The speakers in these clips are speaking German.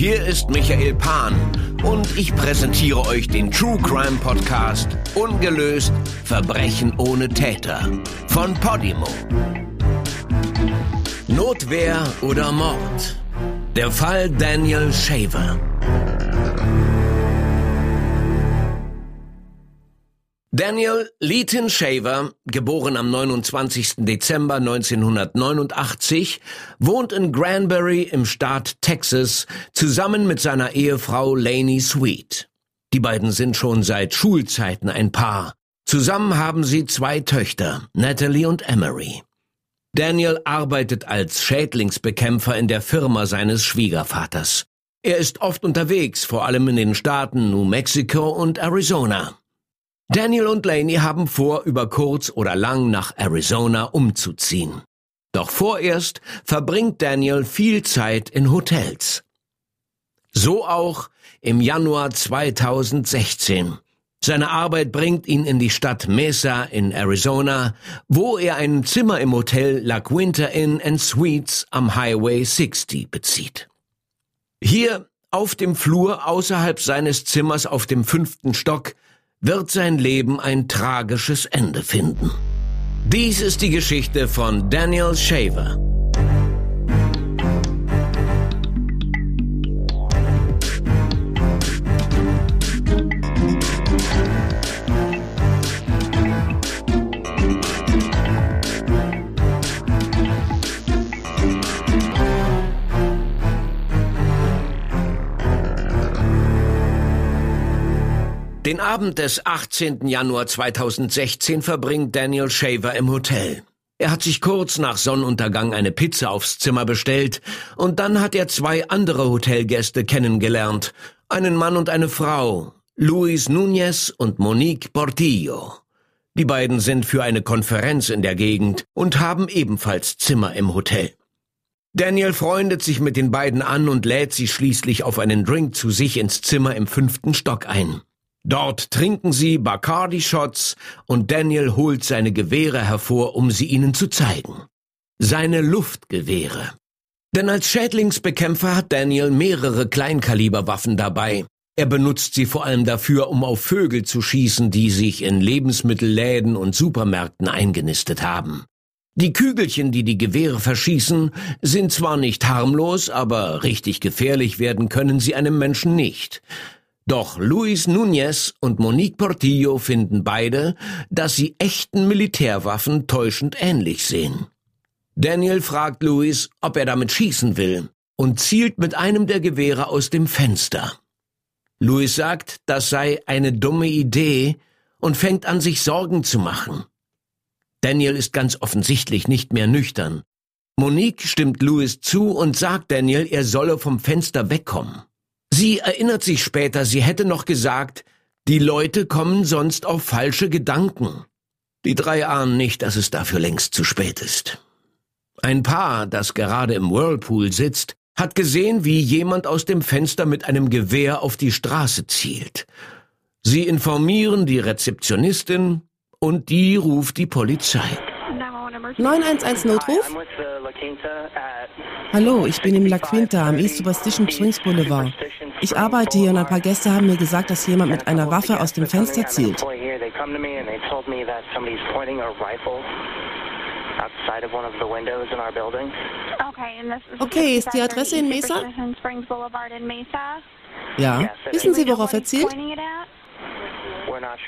Hier ist Michael Pan und ich präsentiere euch den True Crime Podcast Ungelöst Verbrechen ohne Täter von Podimo. Notwehr oder Mord? Der Fall Daniel Shaver. Daniel Leighton Shaver, geboren am 29. Dezember 1989, wohnt in Granbury im Staat Texas zusammen mit seiner Ehefrau Lainey Sweet. Die beiden sind schon seit Schulzeiten ein Paar. Zusammen haben sie zwei Töchter, Natalie und Emery. Daniel arbeitet als Schädlingsbekämpfer in der Firma seines Schwiegervaters. Er ist oft unterwegs, vor allem in den Staaten New Mexico und Arizona. Daniel und Laney haben vor, über kurz oder lang nach Arizona umzuziehen. Doch vorerst verbringt Daniel viel Zeit in Hotels. So auch im Januar 2016. Seine Arbeit bringt ihn in die Stadt Mesa in Arizona, wo er ein Zimmer im Hotel La Quinta Inn and Suites am Highway 60 bezieht. Hier auf dem Flur außerhalb seines Zimmers auf dem fünften Stock wird sein Leben ein tragisches Ende finden. Dies ist die Geschichte von Daniel Shaver. Den Abend des 18. Januar 2016 verbringt Daniel Shaver im Hotel. Er hat sich kurz nach Sonnenuntergang eine Pizza aufs Zimmer bestellt und dann hat er zwei andere Hotelgäste kennengelernt, einen Mann und eine Frau, Luis Núñez und Monique Portillo. Die beiden sind für eine Konferenz in der Gegend und haben ebenfalls Zimmer im Hotel. Daniel freundet sich mit den beiden an und lädt sie schließlich auf einen Drink zu sich ins Zimmer im fünften Stock ein. Dort trinken sie Bacardi-Shots und Daniel holt seine Gewehre hervor, um sie ihnen zu zeigen. Seine Luftgewehre. Denn als Schädlingsbekämpfer hat Daniel mehrere Kleinkaliberwaffen dabei. Er benutzt sie vor allem dafür, um auf Vögel zu schießen, die sich in Lebensmittelläden und Supermärkten eingenistet haben. Die Kügelchen, die die Gewehre verschießen, sind zwar nicht harmlos, aber richtig gefährlich werden können sie einem Menschen nicht. Doch Luis Núñez und Monique Portillo finden beide, dass sie echten Militärwaffen täuschend ähnlich sehen. Daniel fragt Luis, ob er damit schießen will, und zielt mit einem der Gewehre aus dem Fenster. Luis sagt, das sei eine dumme Idee und fängt an, sich Sorgen zu machen. Daniel ist ganz offensichtlich nicht mehr nüchtern. Monique stimmt Louis zu und sagt Daniel, er solle vom Fenster wegkommen. Sie erinnert sich später, sie hätte noch gesagt, die Leute kommen sonst auf falsche Gedanken. Die drei ahnen nicht, dass es dafür längst zu spät ist. Ein Paar, das gerade im Whirlpool sitzt, hat gesehen, wie jemand aus dem Fenster mit einem Gewehr auf die Straße zielt. Sie informieren die Rezeptionistin und die ruft die Polizei. 911 Notruf? Hallo, ich bin im La Quinta am East Superstition Springs Boulevard. Ich arbeite hier und ein paar Gäste haben mir gesagt, dass jemand mit einer Waffe aus dem Fenster zielt. Okay, ist die Adresse in Mesa? Ja. Wissen Sie, worauf er zielt?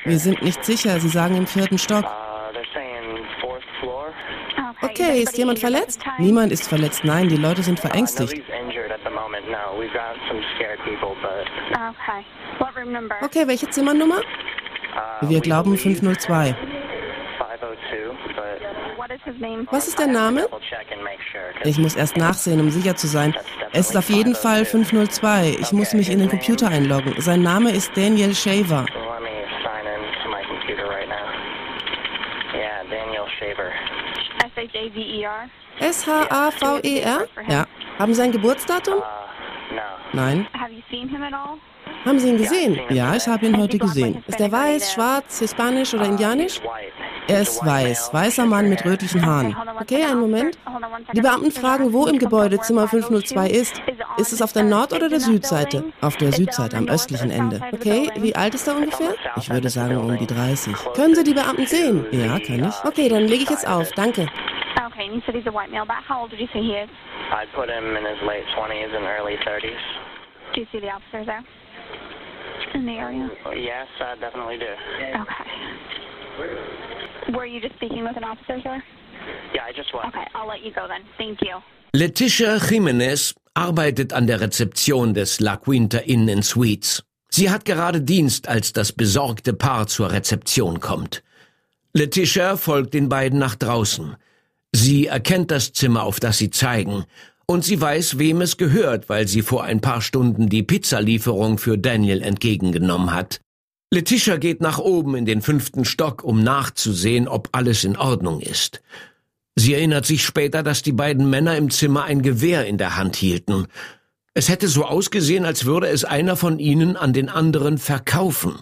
Wir sind nicht sicher. Sie sagen im vierten Stock. Okay, ist jemand verletzt? Niemand ist verletzt. Nein, die Leute sind verängstigt. Okay, welche Zimmernummer? Wir glauben 502. Was ist der Name? Ich muss erst nachsehen, um sicher zu sein. Es ist auf jeden Fall 502. Ich muss mich in den Computer einloggen. Sein Name ist Daniel Shaver. S-H-A-V-E-R? Ja. Haben Sie ein Geburtsdatum? Nein. Haben Sie ihn gesehen? Ja, ich habe ihn heute gesehen. Ist er weiß, schwarz, hispanisch oder indianisch? Er ist weiß, weißer Mann mit rötlichen Haaren. Okay, einen Moment. Die Beamten fragen, wo im Gebäude Zimmer 502 ist. Ist es auf der Nord- oder der Südseite? Auf der Südseite, am östlichen Ende. Okay, wie alt ist er ungefähr? Ich würde sagen um die 30. Können Sie die Beamten sehen? Ja, kann ich. Okay, dann lege ich jetzt auf. Danke. Okay, and you said he's a white male. About how old did you say he is? I'd put him in his late 20s and early 30s. Do you see the officers there? In the area? Yes, I definitely do. Okay. Were you just speaking with an officer, sir? Yeah, I just was. Okay, I'll let you go then. Thank you. Letitia Jimenez arbeitet an der Rezeption des La Quinta Inn in Suites. Sie hat gerade Dienst, als das besorgte Paar zur Rezeption kommt. Letitia folgt den beiden nach draußen. Sie erkennt das Zimmer, auf das sie zeigen, und sie weiß, wem es gehört, weil sie vor ein paar Stunden die Pizzalieferung für Daniel entgegengenommen hat. Letitia geht nach oben in den fünften Stock, um nachzusehen, ob alles in Ordnung ist. Sie erinnert sich später, dass die beiden Männer im Zimmer ein Gewehr in der Hand hielten. Es hätte so ausgesehen, als würde es einer von ihnen an den anderen verkaufen.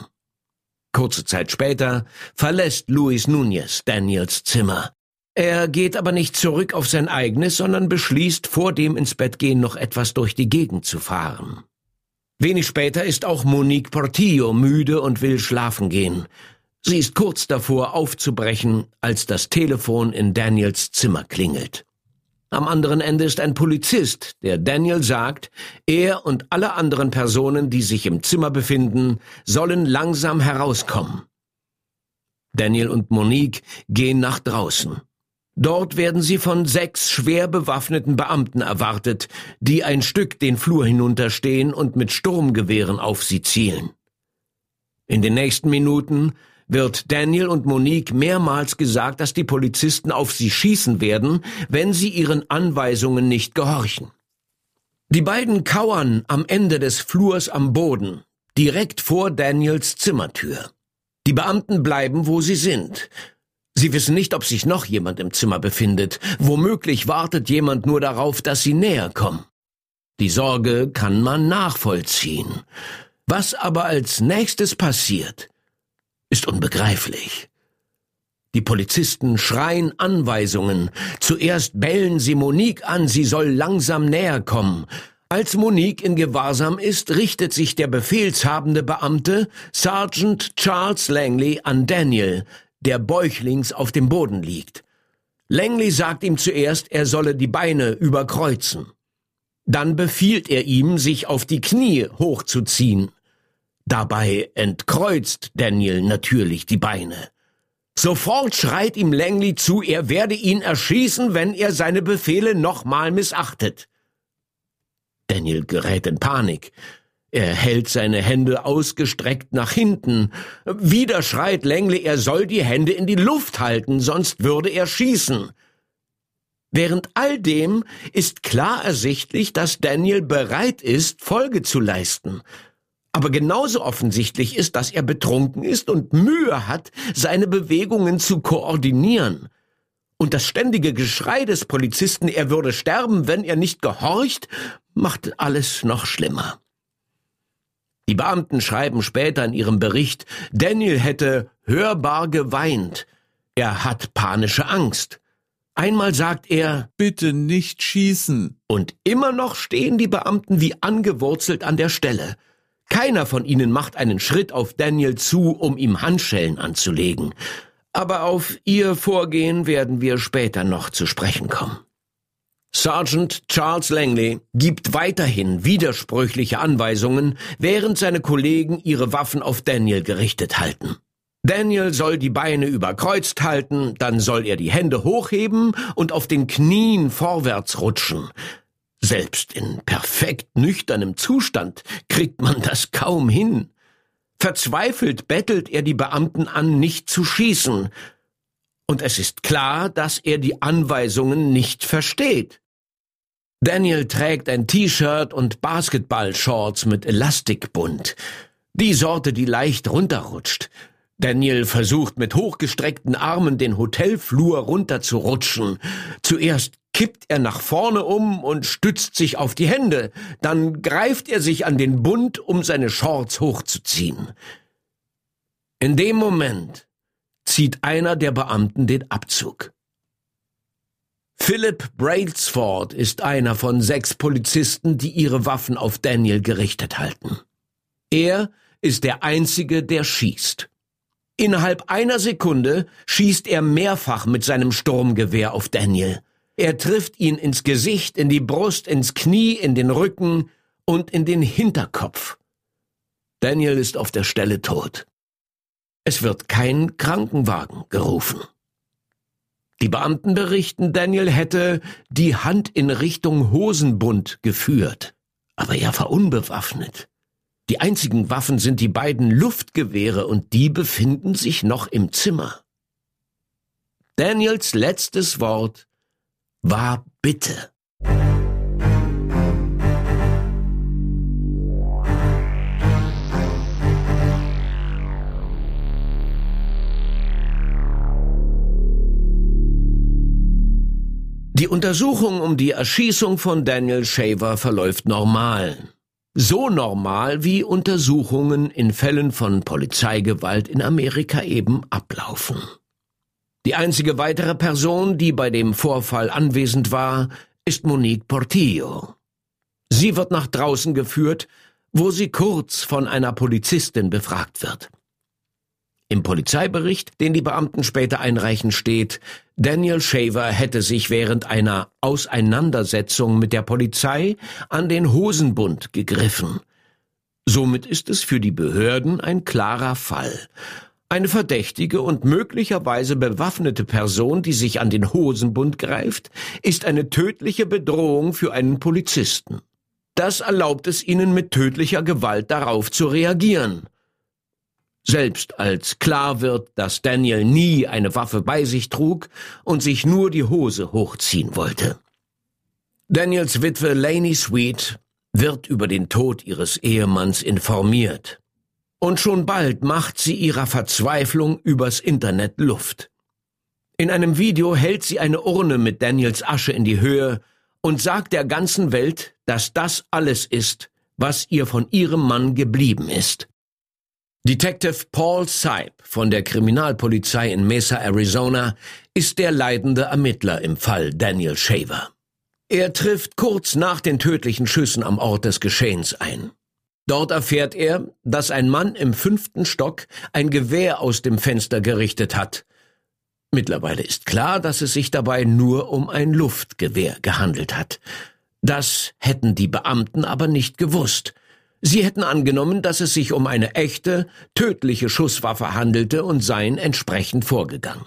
Kurze Zeit später verlässt Luis Nunez Daniels Zimmer. Er geht aber nicht zurück auf sein eigenes, sondern beschließt, vor dem ins Bett gehen noch etwas durch die Gegend zu fahren. Wenig später ist auch Monique Portillo müde und will schlafen gehen. Sie ist kurz davor aufzubrechen, als das Telefon in Daniels Zimmer klingelt. Am anderen Ende ist ein Polizist, der Daniel sagt, er und alle anderen Personen, die sich im Zimmer befinden, sollen langsam herauskommen. Daniel und Monique gehen nach draußen. Dort werden sie von sechs schwer bewaffneten Beamten erwartet, die ein Stück den Flur hinunterstehen und mit Sturmgewehren auf sie zielen. In den nächsten Minuten wird Daniel und Monique mehrmals gesagt, dass die Polizisten auf sie schießen werden, wenn sie ihren Anweisungen nicht gehorchen. Die beiden kauern am Ende des Flurs am Boden, direkt vor Daniels Zimmertür. Die Beamten bleiben, wo sie sind, Sie wissen nicht, ob sich noch jemand im Zimmer befindet. Womöglich wartet jemand nur darauf, dass sie näher kommen. Die Sorge kann man nachvollziehen. Was aber als nächstes passiert, ist unbegreiflich. Die Polizisten schreien Anweisungen. Zuerst bellen sie Monique an, sie soll langsam näher kommen. Als Monique in Gewahrsam ist, richtet sich der befehlshabende Beamte Sergeant Charles Langley an Daniel, der bäuchlings auf dem Boden liegt. Langley sagt ihm zuerst, er solle die Beine überkreuzen. Dann befiehlt er ihm, sich auf die Knie hochzuziehen. Dabei entkreuzt Daniel natürlich die Beine. Sofort schreit ihm Langley zu, er werde ihn erschießen, wenn er seine Befehle nochmal missachtet. Daniel gerät in Panik. Er hält seine Hände ausgestreckt nach hinten. Wieder schreit Langley, er soll die Hände in die Luft halten, sonst würde er schießen. Während all dem ist klar ersichtlich, dass Daniel bereit ist, Folge zu leisten. Aber genauso offensichtlich ist, dass er betrunken ist und Mühe hat, seine Bewegungen zu koordinieren. Und das ständige Geschrei des Polizisten, er würde sterben, wenn er nicht gehorcht, macht alles noch schlimmer. Die Beamten schreiben später in ihrem Bericht, Daniel hätte hörbar geweint. Er hat panische Angst. Einmal sagt er, bitte nicht schießen. Und immer noch stehen die Beamten wie angewurzelt an der Stelle. Keiner von ihnen macht einen Schritt auf Daniel zu, um ihm Handschellen anzulegen. Aber auf ihr Vorgehen werden wir später noch zu sprechen kommen. Sergeant Charles Langley gibt weiterhin widersprüchliche Anweisungen, während seine Kollegen ihre Waffen auf Daniel gerichtet halten. Daniel soll die Beine überkreuzt halten, dann soll er die Hände hochheben und auf den Knien vorwärts rutschen. Selbst in perfekt nüchternem Zustand kriegt man das kaum hin. Verzweifelt bettelt er die Beamten an, nicht zu schießen, und es ist klar, dass er die Anweisungen nicht versteht. Daniel trägt ein T-Shirt und Basketballshorts mit Elastikbund. Die Sorte, die leicht runterrutscht. Daniel versucht mit hochgestreckten Armen den Hotelflur runterzurutschen. Zuerst kippt er nach vorne um und stützt sich auf die Hände. Dann greift er sich an den Bund, um seine Shorts hochzuziehen. In dem Moment zieht einer der Beamten den Abzug. Philip Brailsford ist einer von sechs Polizisten, die ihre Waffen auf Daniel gerichtet halten. Er ist der Einzige, der schießt. Innerhalb einer Sekunde schießt er mehrfach mit seinem Sturmgewehr auf Daniel. Er trifft ihn ins Gesicht, in die Brust, ins Knie, in den Rücken und in den Hinterkopf. Daniel ist auf der Stelle tot. Es wird kein Krankenwagen gerufen. Die Beamten berichten, Daniel hätte die Hand in Richtung Hosenbund geführt, aber er war unbewaffnet. Die einzigen Waffen sind die beiden Luftgewehre und die befinden sich noch im Zimmer. Daniels letztes Wort war Bitte. Die Untersuchung um die Erschießung von Daniel Shaver verläuft normal. So normal, wie Untersuchungen in Fällen von Polizeigewalt in Amerika eben ablaufen. Die einzige weitere Person, die bei dem Vorfall anwesend war, ist Monique Portillo. Sie wird nach draußen geführt, wo sie kurz von einer Polizistin befragt wird. Im Polizeibericht, den die Beamten später einreichen, steht, Daniel Shaver hätte sich während einer Auseinandersetzung mit der Polizei an den Hosenbund gegriffen. Somit ist es für die Behörden ein klarer Fall. Eine verdächtige und möglicherweise bewaffnete Person, die sich an den Hosenbund greift, ist eine tödliche Bedrohung für einen Polizisten. Das erlaubt es ihnen mit tödlicher Gewalt darauf zu reagieren. Selbst als klar wird, dass Daniel nie eine Waffe bei sich trug und sich nur die Hose hochziehen wollte. Daniels Witwe Laney Sweet wird über den Tod ihres Ehemanns informiert. Und schon bald macht sie ihrer Verzweiflung übers Internet Luft. In einem Video hält sie eine Urne mit Daniels Asche in die Höhe und sagt der ganzen Welt, dass das alles ist, was ihr von ihrem Mann geblieben ist. Detective Paul Seib von der Kriminalpolizei in Mesa, Arizona, ist der leitende Ermittler im Fall Daniel Shaver. Er trifft kurz nach den tödlichen Schüssen am Ort des Geschehens ein. Dort erfährt er, dass ein Mann im fünften Stock ein Gewehr aus dem Fenster gerichtet hat. Mittlerweile ist klar, dass es sich dabei nur um ein Luftgewehr gehandelt hat. Das hätten die Beamten aber nicht gewusst. Sie hätten angenommen, dass es sich um eine echte, tödliche Schusswaffe handelte und seien entsprechend vorgegangen.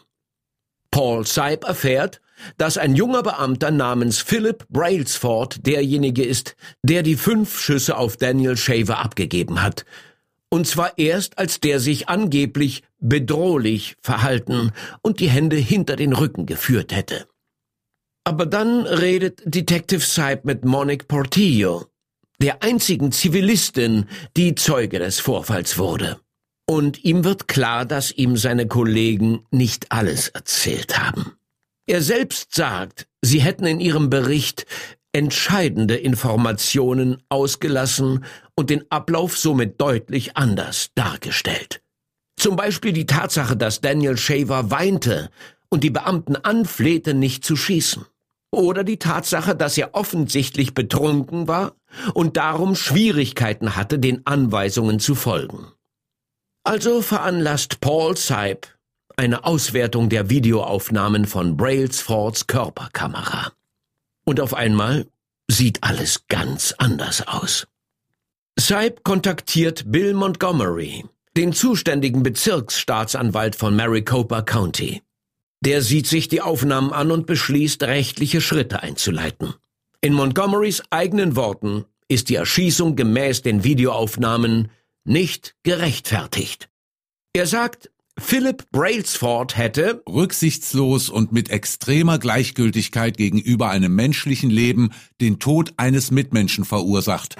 Paul Seib erfährt, dass ein junger Beamter namens Philip Brailsford derjenige ist, der die fünf Schüsse auf Daniel Shaver abgegeben hat. Und zwar erst, als der sich angeblich bedrohlich verhalten und die Hände hinter den Rücken geführt hätte. Aber dann redet Detective Seib mit Monique Portillo, der einzigen Zivilistin, die Zeuge des Vorfalls wurde. Und ihm wird klar, dass ihm seine Kollegen nicht alles erzählt haben. Er selbst sagt, sie hätten in ihrem Bericht entscheidende Informationen ausgelassen und den Ablauf somit deutlich anders dargestellt. Zum Beispiel die Tatsache, dass Daniel Shaver weinte und die Beamten anflehte, nicht zu schießen. Oder die Tatsache, dass er offensichtlich betrunken war und darum Schwierigkeiten hatte, den Anweisungen zu folgen. Also veranlasst Paul Seib eine Auswertung der Videoaufnahmen von Brailsfords Körperkamera. Und auf einmal sieht alles ganz anders aus. Seib kontaktiert Bill Montgomery, den zuständigen Bezirksstaatsanwalt von Maricopa County. Der sieht sich die Aufnahmen an und beschließt, rechtliche Schritte einzuleiten. In Montgomerys eigenen Worten ist die Erschießung gemäß den Videoaufnahmen nicht gerechtfertigt. Er sagt, Philip Brailsford hätte rücksichtslos und mit extremer Gleichgültigkeit gegenüber einem menschlichen Leben den Tod eines Mitmenschen verursacht.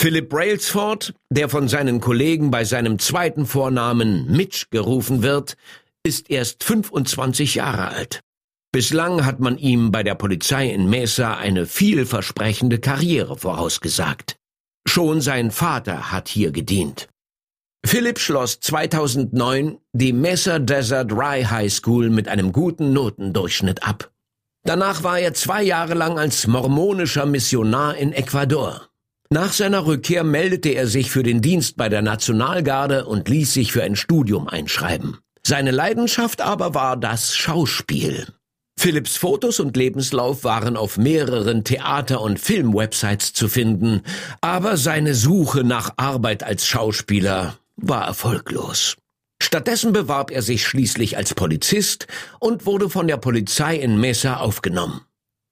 Philip Brailsford, der von seinen Kollegen bei seinem zweiten Vornamen Mitch gerufen wird, ist erst 25 Jahre alt. Bislang hat man ihm bei der Polizei in Mesa eine vielversprechende Karriere vorausgesagt. Schon sein Vater hat hier gedient. Philipp schloss 2009 die Mesa Desert Rye High School mit einem guten Notendurchschnitt ab. Danach war er zwei Jahre lang als mormonischer Missionar in Ecuador. Nach seiner Rückkehr meldete er sich für den Dienst bei der Nationalgarde und ließ sich für ein Studium einschreiben. Seine Leidenschaft aber war das Schauspiel. Philipps Fotos und Lebenslauf waren auf mehreren Theater- und Filmwebsites zu finden, aber seine Suche nach Arbeit als Schauspieler war erfolglos. Stattdessen bewarb er sich schließlich als Polizist und wurde von der Polizei in Mesa aufgenommen.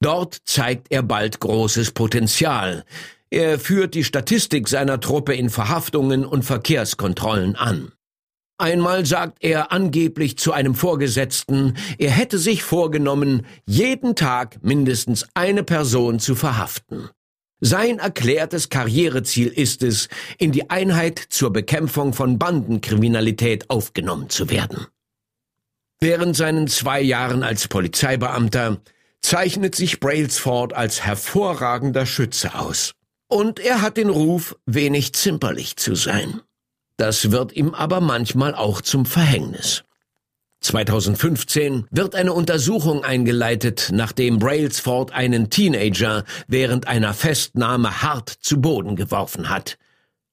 Dort zeigt er bald großes Potenzial. Er führt die Statistik seiner Truppe in Verhaftungen und Verkehrskontrollen an. Einmal sagt er angeblich zu einem Vorgesetzten, er hätte sich vorgenommen, jeden Tag mindestens eine Person zu verhaften. Sein erklärtes Karriereziel ist es, in die Einheit zur Bekämpfung von Bandenkriminalität aufgenommen zu werden. Während seinen zwei Jahren als Polizeibeamter zeichnet sich Brailsford als hervorragender Schütze aus. Und er hat den Ruf, wenig zimperlich zu sein. Das wird ihm aber manchmal auch zum Verhängnis. 2015 wird eine Untersuchung eingeleitet, nachdem Brailsford einen Teenager während einer Festnahme hart zu Boden geworfen hat.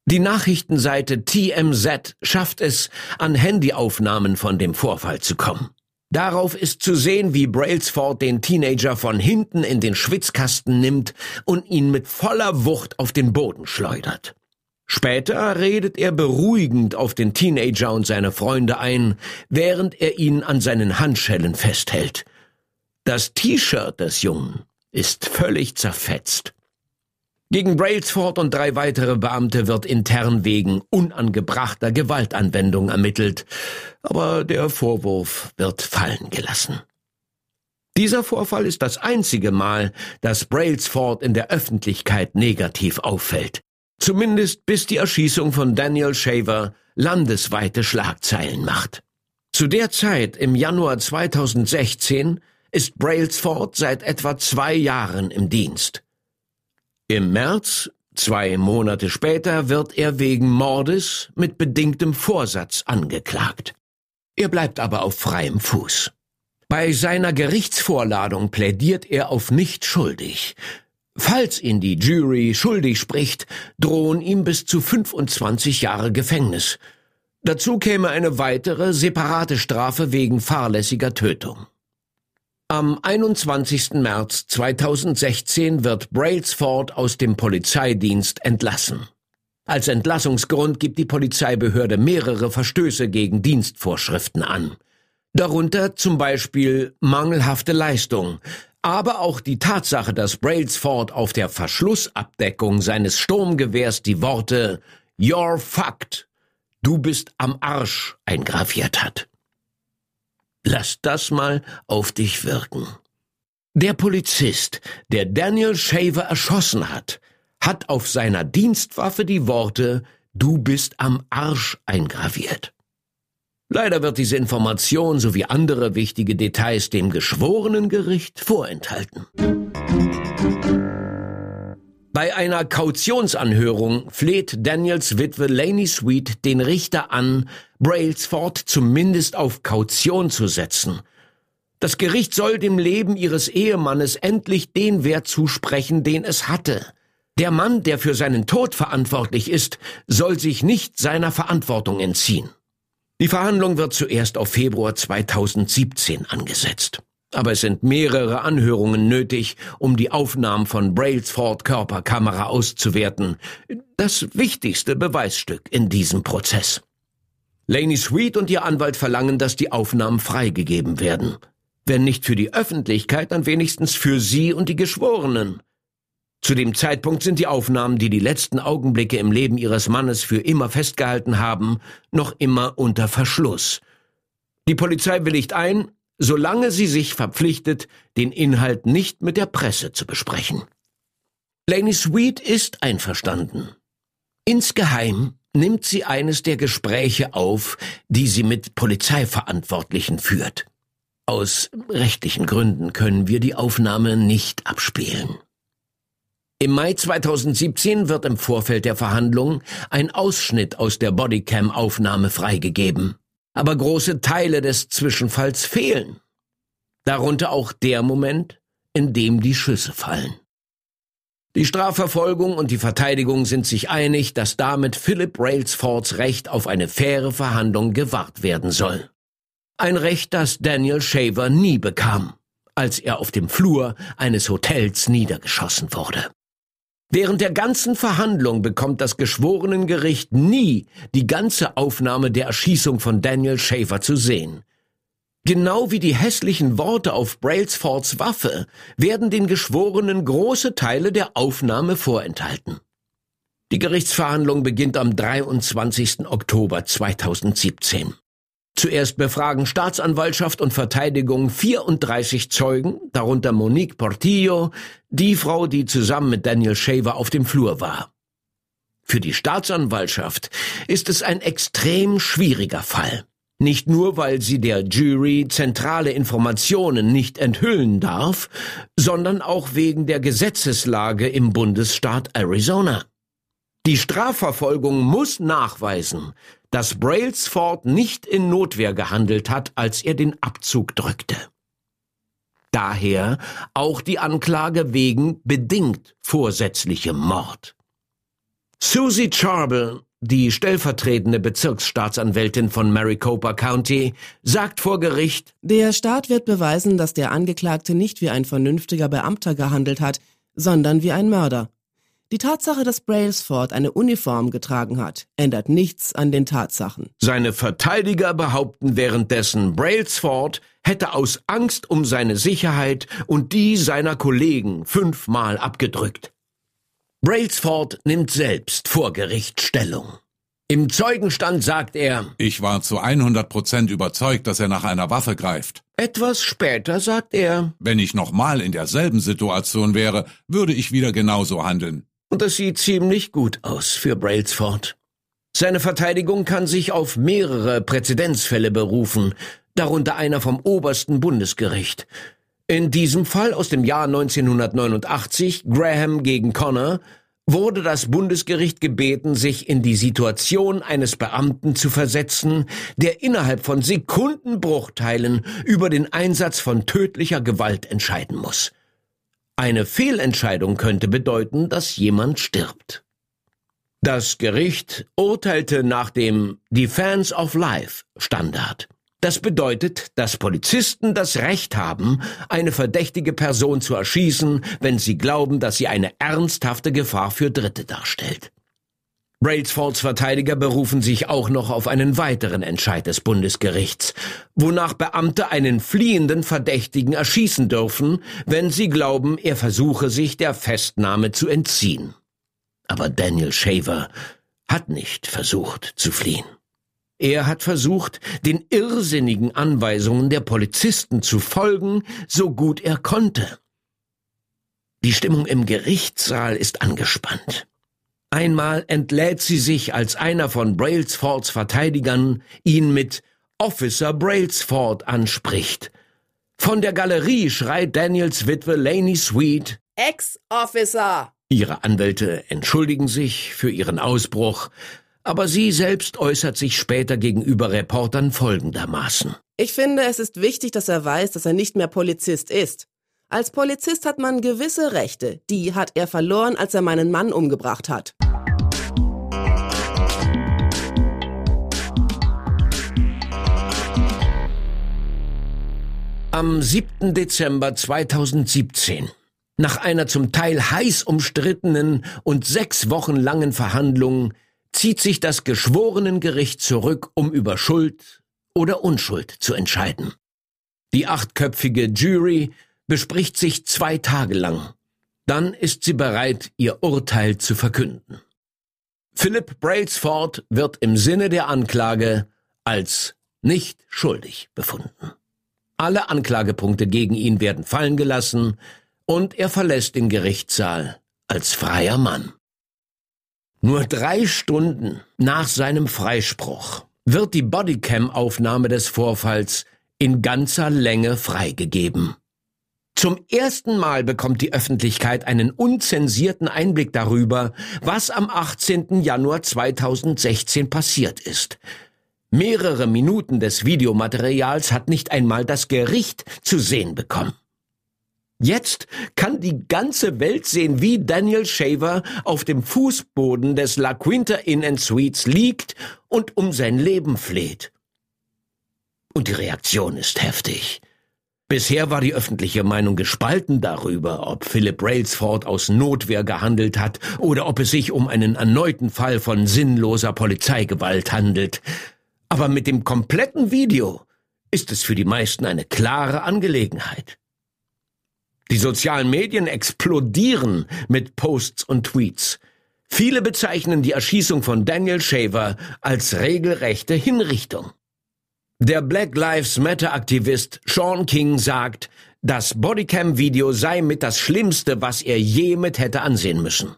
Die Nachrichtenseite TMZ schafft es, an Handyaufnahmen von dem Vorfall zu kommen. Darauf ist zu sehen, wie Brailsford den Teenager von hinten in den Schwitzkasten nimmt und ihn mit voller Wucht auf den Boden schleudert. Später redet er beruhigend auf den Teenager und seine Freunde ein, während er ihn an seinen Handschellen festhält. Das T-Shirt des Jungen ist völlig zerfetzt. Gegen Brailsford und drei weitere Beamte wird intern wegen unangebrachter Gewaltanwendung ermittelt, aber der Vorwurf wird fallen gelassen. Dieser Vorfall ist das einzige Mal, dass Brailsford in der Öffentlichkeit negativ auffällt. Zumindest bis die Erschießung von Daniel Shaver landesweite Schlagzeilen macht. Zu der Zeit, im Januar 2016, ist Brailsford seit etwa zwei Jahren im Dienst. Im März, zwei Monate später, wird er wegen Mordes mit bedingtem Vorsatz angeklagt. Er bleibt aber auf freiem Fuß. Bei seiner Gerichtsvorladung plädiert er auf nicht schuldig, Falls ihn die Jury schuldig spricht, drohen ihm bis zu 25 Jahre Gefängnis. Dazu käme eine weitere, separate Strafe wegen fahrlässiger Tötung. Am 21. März 2016 wird Brailsford aus dem Polizeidienst entlassen. Als Entlassungsgrund gibt die Polizeibehörde mehrere Verstöße gegen Dienstvorschriften an. Darunter zum Beispiel mangelhafte Leistung, aber auch die Tatsache, dass Brailsford auf der Verschlussabdeckung seines Sturmgewehrs die Worte You're fucked, du bist am Arsch eingraviert hat. Lass das mal auf dich wirken. Der Polizist, der Daniel Shaver erschossen hat, hat auf seiner Dienstwaffe die Worte Du bist am Arsch eingraviert. Leider wird diese Information sowie andere wichtige Details dem geschworenen Gericht vorenthalten. Bei einer Kautionsanhörung fleht Daniels Witwe Laney Sweet den Richter an, Brailsford zumindest auf Kaution zu setzen. Das Gericht soll dem Leben ihres Ehemannes endlich den Wert zusprechen, den es hatte. Der Mann, der für seinen Tod verantwortlich ist, soll sich nicht seiner Verantwortung entziehen. Die Verhandlung wird zuerst auf Februar 2017 angesetzt. Aber es sind mehrere Anhörungen nötig, um die Aufnahmen von Brailsford Körperkamera auszuwerten. Das wichtigste Beweisstück in diesem Prozess. Laney Sweet und ihr Anwalt verlangen, dass die Aufnahmen freigegeben werden. Wenn nicht für die Öffentlichkeit, dann wenigstens für sie und die Geschworenen. Zu dem Zeitpunkt sind die Aufnahmen, die die letzten Augenblicke im Leben ihres Mannes für immer festgehalten haben, noch immer unter Verschluss. Die Polizei willigt ein, solange sie sich verpflichtet, den Inhalt nicht mit der Presse zu besprechen. Laney Sweet ist einverstanden. Insgeheim nimmt sie eines der Gespräche auf, die sie mit Polizeiverantwortlichen führt. Aus rechtlichen Gründen können wir die Aufnahme nicht abspielen. Im Mai 2017 wird im Vorfeld der Verhandlung ein Ausschnitt aus der Bodycam-Aufnahme freigegeben. Aber große Teile des Zwischenfalls fehlen. Darunter auch der Moment, in dem die Schüsse fallen. Die Strafverfolgung und die Verteidigung sind sich einig, dass damit Philip Railsfords Recht auf eine faire Verhandlung gewahrt werden soll. Ein Recht, das Daniel Shaver nie bekam, als er auf dem Flur eines Hotels niedergeschossen wurde. Während der ganzen Verhandlung bekommt das Geschworenengericht nie die ganze Aufnahme der Erschießung von Daniel Schaefer zu sehen. Genau wie die hässlichen Worte auf Brailsfords Waffe werden den Geschworenen große Teile der Aufnahme vorenthalten. Die Gerichtsverhandlung beginnt am 23. Oktober 2017. Zuerst befragen Staatsanwaltschaft und Verteidigung 34 Zeugen, darunter Monique Portillo, die Frau, die zusammen mit Daniel Shaver auf dem Flur war. Für die Staatsanwaltschaft ist es ein extrem schwieriger Fall. Nicht nur, weil sie der Jury zentrale Informationen nicht enthüllen darf, sondern auch wegen der Gesetzeslage im Bundesstaat Arizona. Die Strafverfolgung muss nachweisen, dass Brailsford nicht in Notwehr gehandelt hat, als er den Abzug drückte. Daher auch die Anklage wegen bedingt vorsätzlichem Mord. Susie Charbel, die stellvertretende Bezirksstaatsanwältin von Maricopa County, sagt vor Gericht, der Staat wird beweisen, dass der Angeklagte nicht wie ein vernünftiger Beamter gehandelt hat, sondern wie ein Mörder. Die Tatsache, dass Brailsford eine Uniform getragen hat, ändert nichts an den Tatsachen. Seine Verteidiger behaupten währenddessen, Brailsford hätte aus Angst um seine Sicherheit und die seiner Kollegen fünfmal abgedrückt. Brailsford nimmt selbst vor Gericht Stellung. Im Zeugenstand sagt er, ich war zu 100 Prozent überzeugt, dass er nach einer Waffe greift. Etwas später sagt er, wenn ich nochmal in derselben Situation wäre, würde ich wieder genauso handeln. Und das sieht ziemlich gut aus für Brailsford. Seine Verteidigung kann sich auf mehrere Präzedenzfälle berufen, darunter einer vom obersten Bundesgericht. In diesem Fall aus dem Jahr 1989, Graham gegen Connor, wurde das Bundesgericht gebeten, sich in die Situation eines Beamten zu versetzen, der innerhalb von Sekundenbruchteilen über den Einsatz von tödlicher Gewalt entscheiden muss. Eine Fehlentscheidung könnte bedeuten, dass jemand stirbt. Das Gericht urteilte nach dem Defense of Life Standard. Das bedeutet, dass Polizisten das Recht haben, eine verdächtige Person zu erschießen, wenn sie glauben, dass sie eine ernsthafte Gefahr für Dritte darstellt. Brailsfords Verteidiger berufen sich auch noch auf einen weiteren Entscheid des Bundesgerichts, wonach Beamte einen fliehenden Verdächtigen erschießen dürfen, wenn sie glauben, er versuche sich der Festnahme zu entziehen. Aber Daniel Shaver hat nicht versucht zu fliehen. Er hat versucht, den irrsinnigen Anweisungen der Polizisten zu folgen, so gut er konnte. Die Stimmung im Gerichtssaal ist angespannt. Einmal entlädt sie sich, als einer von Brailsfords Verteidigern ihn mit Officer Brailsford anspricht. Von der Galerie schreit Daniels Witwe Laney Sweet Ex-Officer. Ihre Anwälte entschuldigen sich für ihren Ausbruch, aber sie selbst äußert sich später gegenüber Reportern folgendermaßen. Ich finde, es ist wichtig, dass er weiß, dass er nicht mehr Polizist ist. Als Polizist hat man gewisse Rechte. Die hat er verloren, als er meinen Mann umgebracht hat. Am 7. Dezember 2017, nach einer zum Teil heiß umstrittenen und sechs Wochen langen Verhandlung, zieht sich das Geschworenengericht zurück, um über Schuld oder Unschuld zu entscheiden. Die achtköpfige Jury bespricht sich zwei Tage lang. Dann ist sie bereit, ihr Urteil zu verkünden. Philip Brailsford wird im Sinne der Anklage als nicht schuldig befunden. Alle Anklagepunkte gegen ihn werden fallen gelassen und er verlässt den Gerichtssaal als freier Mann. Nur drei Stunden nach seinem Freispruch wird die Bodycam-Aufnahme des Vorfalls in ganzer Länge freigegeben. Zum ersten Mal bekommt die Öffentlichkeit einen unzensierten Einblick darüber, was am 18. Januar 2016 passiert ist. Mehrere Minuten des Videomaterials hat nicht einmal das Gericht zu sehen bekommen. Jetzt kann die ganze Welt sehen, wie Daniel Shaver auf dem Fußboden des La Quinta Inn and Suites liegt und um sein Leben fleht. Und die Reaktion ist heftig. Bisher war die öffentliche Meinung gespalten darüber, ob Philip Railsford aus Notwehr gehandelt hat oder ob es sich um einen erneuten Fall von sinnloser Polizeigewalt handelt. Aber mit dem kompletten Video ist es für die meisten eine klare Angelegenheit. Die sozialen Medien explodieren mit Posts und Tweets. Viele bezeichnen die Erschießung von Daniel Shaver als regelrechte Hinrichtung. Der Black Lives Matter Aktivist Sean King sagt, das Bodycam-Video sei mit das Schlimmste, was er je mit hätte ansehen müssen.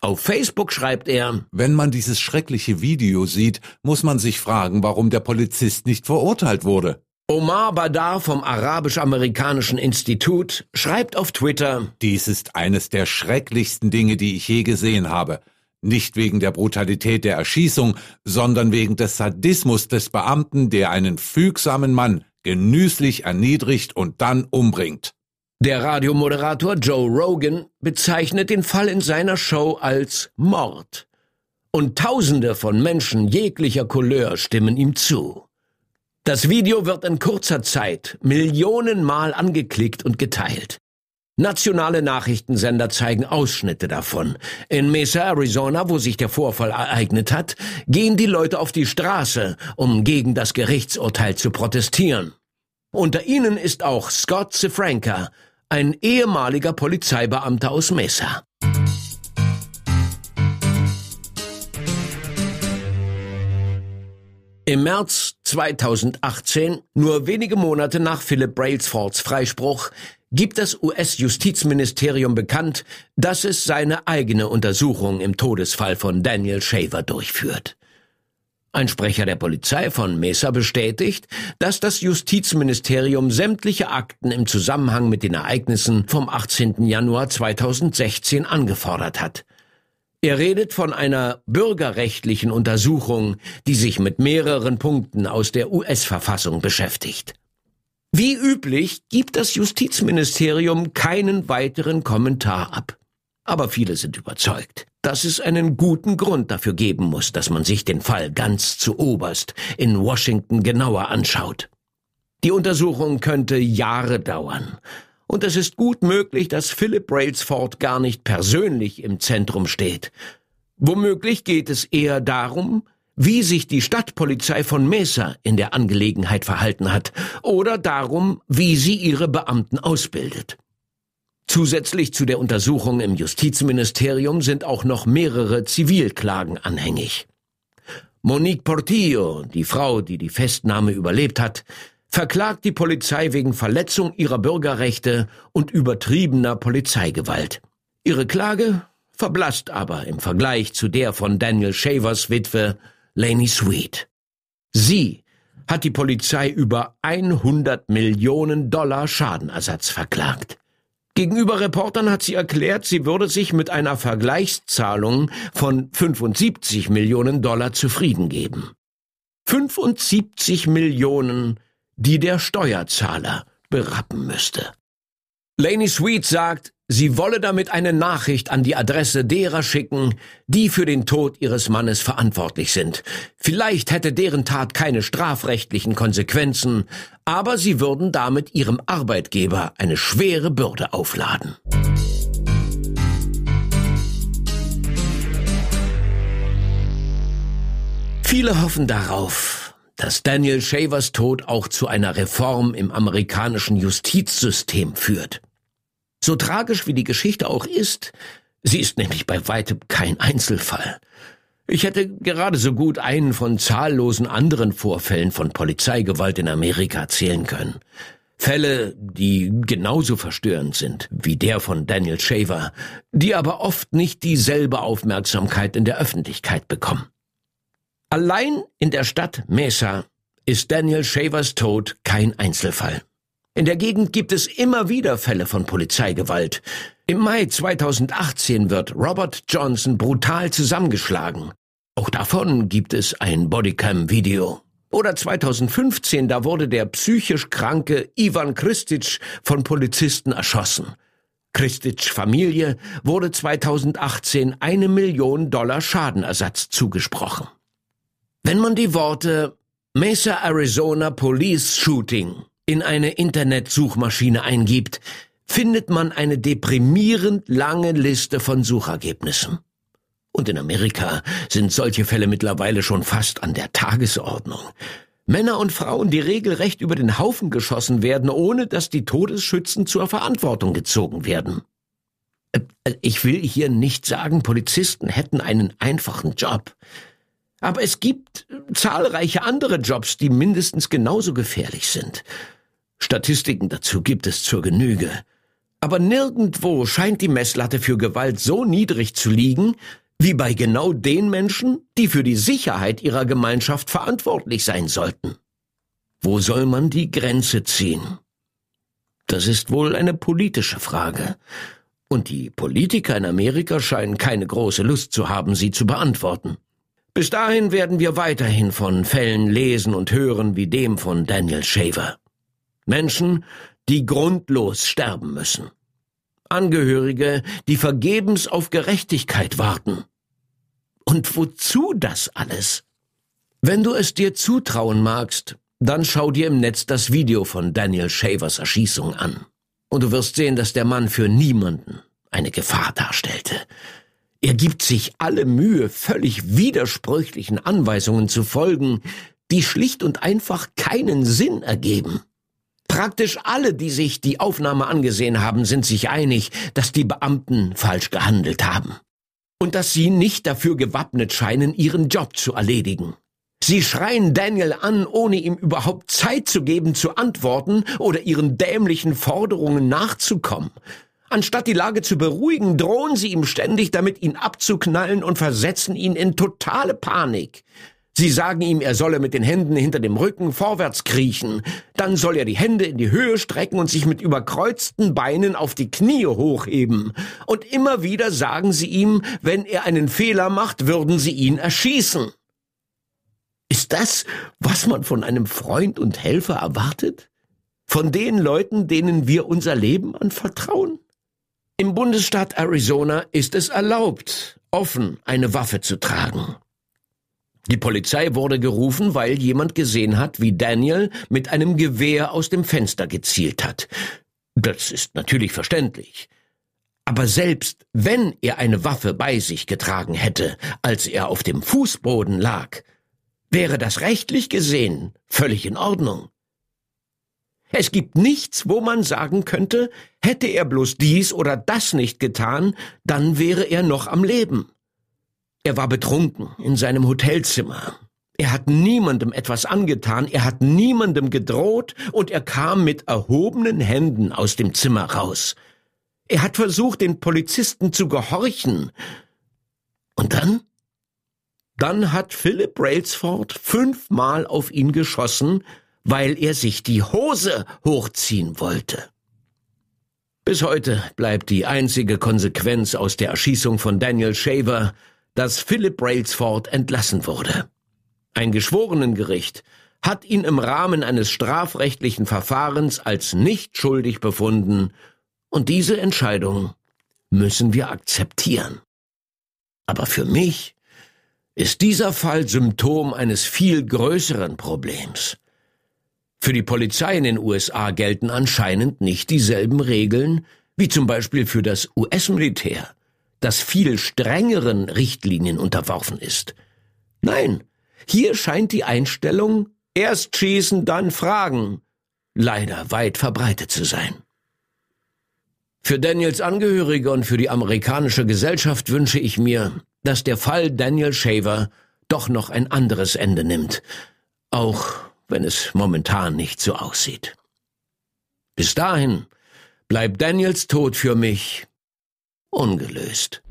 Auf Facebook schreibt er, Wenn man dieses schreckliche Video sieht, muss man sich fragen, warum der Polizist nicht verurteilt wurde. Omar Badar vom Arabisch-Amerikanischen Institut schreibt auf Twitter, Dies ist eines der schrecklichsten Dinge, die ich je gesehen habe. Nicht wegen der Brutalität der Erschießung, sondern wegen des Sadismus des Beamten, der einen fügsamen Mann genüsslich erniedrigt und dann umbringt. Der Radiomoderator Joe Rogan bezeichnet den Fall in seiner Show als Mord. Und Tausende von Menschen jeglicher Couleur stimmen ihm zu. Das Video wird in kurzer Zeit Millionenmal angeklickt und geteilt. Nationale Nachrichtensender zeigen Ausschnitte davon. In Mesa, Arizona, wo sich der Vorfall ereignet hat, gehen die Leute auf die Straße, um gegen das Gerichtsurteil zu protestieren. Unter ihnen ist auch Scott Cifranca, ein ehemaliger Polizeibeamter aus Mesa. Im März 2018, nur wenige Monate nach Philip Brailsfords Freispruch, gibt das US-Justizministerium bekannt, dass es seine eigene Untersuchung im Todesfall von Daniel Shaver durchführt. Ein Sprecher der Polizei von Mesa bestätigt, dass das Justizministerium sämtliche Akten im Zusammenhang mit den Ereignissen vom 18. Januar 2016 angefordert hat. Er redet von einer bürgerrechtlichen Untersuchung, die sich mit mehreren Punkten aus der US-Verfassung beschäftigt. Wie üblich gibt das Justizministerium keinen weiteren Kommentar ab. Aber viele sind überzeugt, dass es einen guten Grund dafür geben muss, dass man sich den Fall ganz zu oberst in Washington genauer anschaut. Die Untersuchung könnte Jahre dauern. Und es ist gut möglich, dass Philip Brailsford gar nicht persönlich im Zentrum steht. Womöglich geht es eher darum, wie sich die Stadtpolizei von Mesa in der Angelegenheit verhalten hat oder darum, wie sie ihre Beamten ausbildet. Zusätzlich zu der Untersuchung im Justizministerium sind auch noch mehrere Zivilklagen anhängig. Monique Portillo, die Frau, die die Festnahme überlebt hat, verklagt die Polizei wegen Verletzung ihrer Bürgerrechte und übertriebener Polizeigewalt. Ihre Klage verblasst aber im Vergleich zu der von Daniel Shavers Witwe Laney Sweet. Sie hat die Polizei über 100 Millionen Dollar Schadenersatz verklagt. Gegenüber Reportern hat sie erklärt, sie würde sich mit einer Vergleichszahlung von 75 Millionen Dollar zufrieden geben. 75 Millionen, die der Steuerzahler berappen müsste. Laney Sweet sagt, Sie wolle damit eine Nachricht an die Adresse derer schicken, die für den Tod ihres Mannes verantwortlich sind. Vielleicht hätte deren Tat keine strafrechtlichen Konsequenzen, aber sie würden damit ihrem Arbeitgeber eine schwere Bürde aufladen. Viele hoffen darauf, dass Daniel Shavers Tod auch zu einer Reform im amerikanischen Justizsystem führt. So tragisch wie die Geschichte auch ist, sie ist nämlich bei weitem kein Einzelfall. Ich hätte gerade so gut einen von zahllosen anderen Vorfällen von Polizeigewalt in Amerika zählen können. Fälle, die genauso verstörend sind wie der von Daniel Shaver, die aber oft nicht dieselbe Aufmerksamkeit in der Öffentlichkeit bekommen. Allein in der Stadt Mesa ist Daniel Shavers Tod kein Einzelfall. In der Gegend gibt es immer wieder Fälle von Polizeigewalt. Im Mai 2018 wird Robert Johnson brutal zusammengeschlagen. Auch davon gibt es ein Bodycam-Video. Oder 2015, da wurde der psychisch kranke Ivan Kristic von Polizisten erschossen. Kristic Familie wurde 2018 eine Million Dollar Schadenersatz zugesprochen. Wenn man die Worte Mesa Arizona Police Shooting in eine Internetsuchmaschine eingibt, findet man eine deprimierend lange Liste von Suchergebnissen. Und in Amerika sind solche Fälle mittlerweile schon fast an der Tagesordnung. Männer und Frauen, die regelrecht über den Haufen geschossen werden, ohne dass die Todesschützen zur Verantwortung gezogen werden. Äh, äh, ich will hier nicht sagen, Polizisten hätten einen einfachen Job. Aber es gibt zahlreiche andere Jobs, die mindestens genauso gefährlich sind. Statistiken dazu gibt es zur Genüge. Aber nirgendwo scheint die Messlatte für Gewalt so niedrig zu liegen, wie bei genau den Menschen, die für die Sicherheit ihrer Gemeinschaft verantwortlich sein sollten. Wo soll man die Grenze ziehen? Das ist wohl eine politische Frage, und die Politiker in Amerika scheinen keine große Lust zu haben, sie zu beantworten. Bis dahin werden wir weiterhin von Fällen lesen und hören wie dem von Daniel Shaver. Menschen, die grundlos sterben müssen. Angehörige, die vergebens auf Gerechtigkeit warten. Und wozu das alles? Wenn du es dir zutrauen magst, dann schau dir im Netz das Video von Daniel Shavers Erschießung an. Und du wirst sehen, dass der Mann für niemanden eine Gefahr darstellte. Er gibt sich alle Mühe, völlig widersprüchlichen Anweisungen zu folgen, die schlicht und einfach keinen Sinn ergeben. Praktisch alle, die sich die Aufnahme angesehen haben, sind sich einig, dass die Beamten falsch gehandelt haben und dass sie nicht dafür gewappnet scheinen, ihren Job zu erledigen. Sie schreien Daniel an, ohne ihm überhaupt Zeit zu geben, zu antworten oder ihren dämlichen Forderungen nachzukommen. Anstatt die Lage zu beruhigen, drohen sie ihm ständig damit, ihn abzuknallen und versetzen ihn in totale Panik. Sie sagen ihm, er solle mit den Händen hinter dem Rücken vorwärts kriechen. Dann soll er die Hände in die Höhe strecken und sich mit überkreuzten Beinen auf die Knie hochheben. Und immer wieder sagen sie ihm, wenn er einen Fehler macht, würden sie ihn erschießen. Ist das, was man von einem Freund und Helfer erwartet? Von den Leuten, denen wir unser Leben anvertrauen? Im Bundesstaat Arizona ist es erlaubt, offen eine Waffe zu tragen. Die Polizei wurde gerufen, weil jemand gesehen hat, wie Daniel mit einem Gewehr aus dem Fenster gezielt hat. Das ist natürlich verständlich. Aber selbst wenn er eine Waffe bei sich getragen hätte, als er auf dem Fußboden lag, wäre das rechtlich gesehen völlig in Ordnung. Es gibt nichts, wo man sagen könnte, hätte er bloß dies oder das nicht getan, dann wäre er noch am Leben. Er war betrunken in seinem Hotelzimmer. Er hat niemandem etwas angetan, er hat niemandem gedroht und er kam mit erhobenen Händen aus dem Zimmer raus. Er hat versucht, den Polizisten zu gehorchen. Und dann? Dann hat Philip Brailsford fünfmal auf ihn geschossen, weil er sich die Hose hochziehen wollte. Bis heute bleibt die einzige Konsequenz aus der Erschießung von Daniel Shaver, dass Philip Brailsford entlassen wurde. Ein Geschworenengericht hat ihn im Rahmen eines strafrechtlichen Verfahrens als nicht schuldig befunden, und diese Entscheidung müssen wir akzeptieren. Aber für mich ist dieser Fall Symptom eines viel größeren Problems. Für die Polizei in den USA gelten anscheinend nicht dieselben Regeln wie zum Beispiel für das US-Militär das viel strengeren Richtlinien unterworfen ist. Nein, hier scheint die Einstellung erst schießen, dann fragen leider weit verbreitet zu sein. Für Daniels Angehörige und für die amerikanische Gesellschaft wünsche ich mir, dass der Fall Daniel Shaver doch noch ein anderes Ende nimmt, auch wenn es momentan nicht so aussieht. Bis dahin bleibt Daniels Tod für mich ungelöst.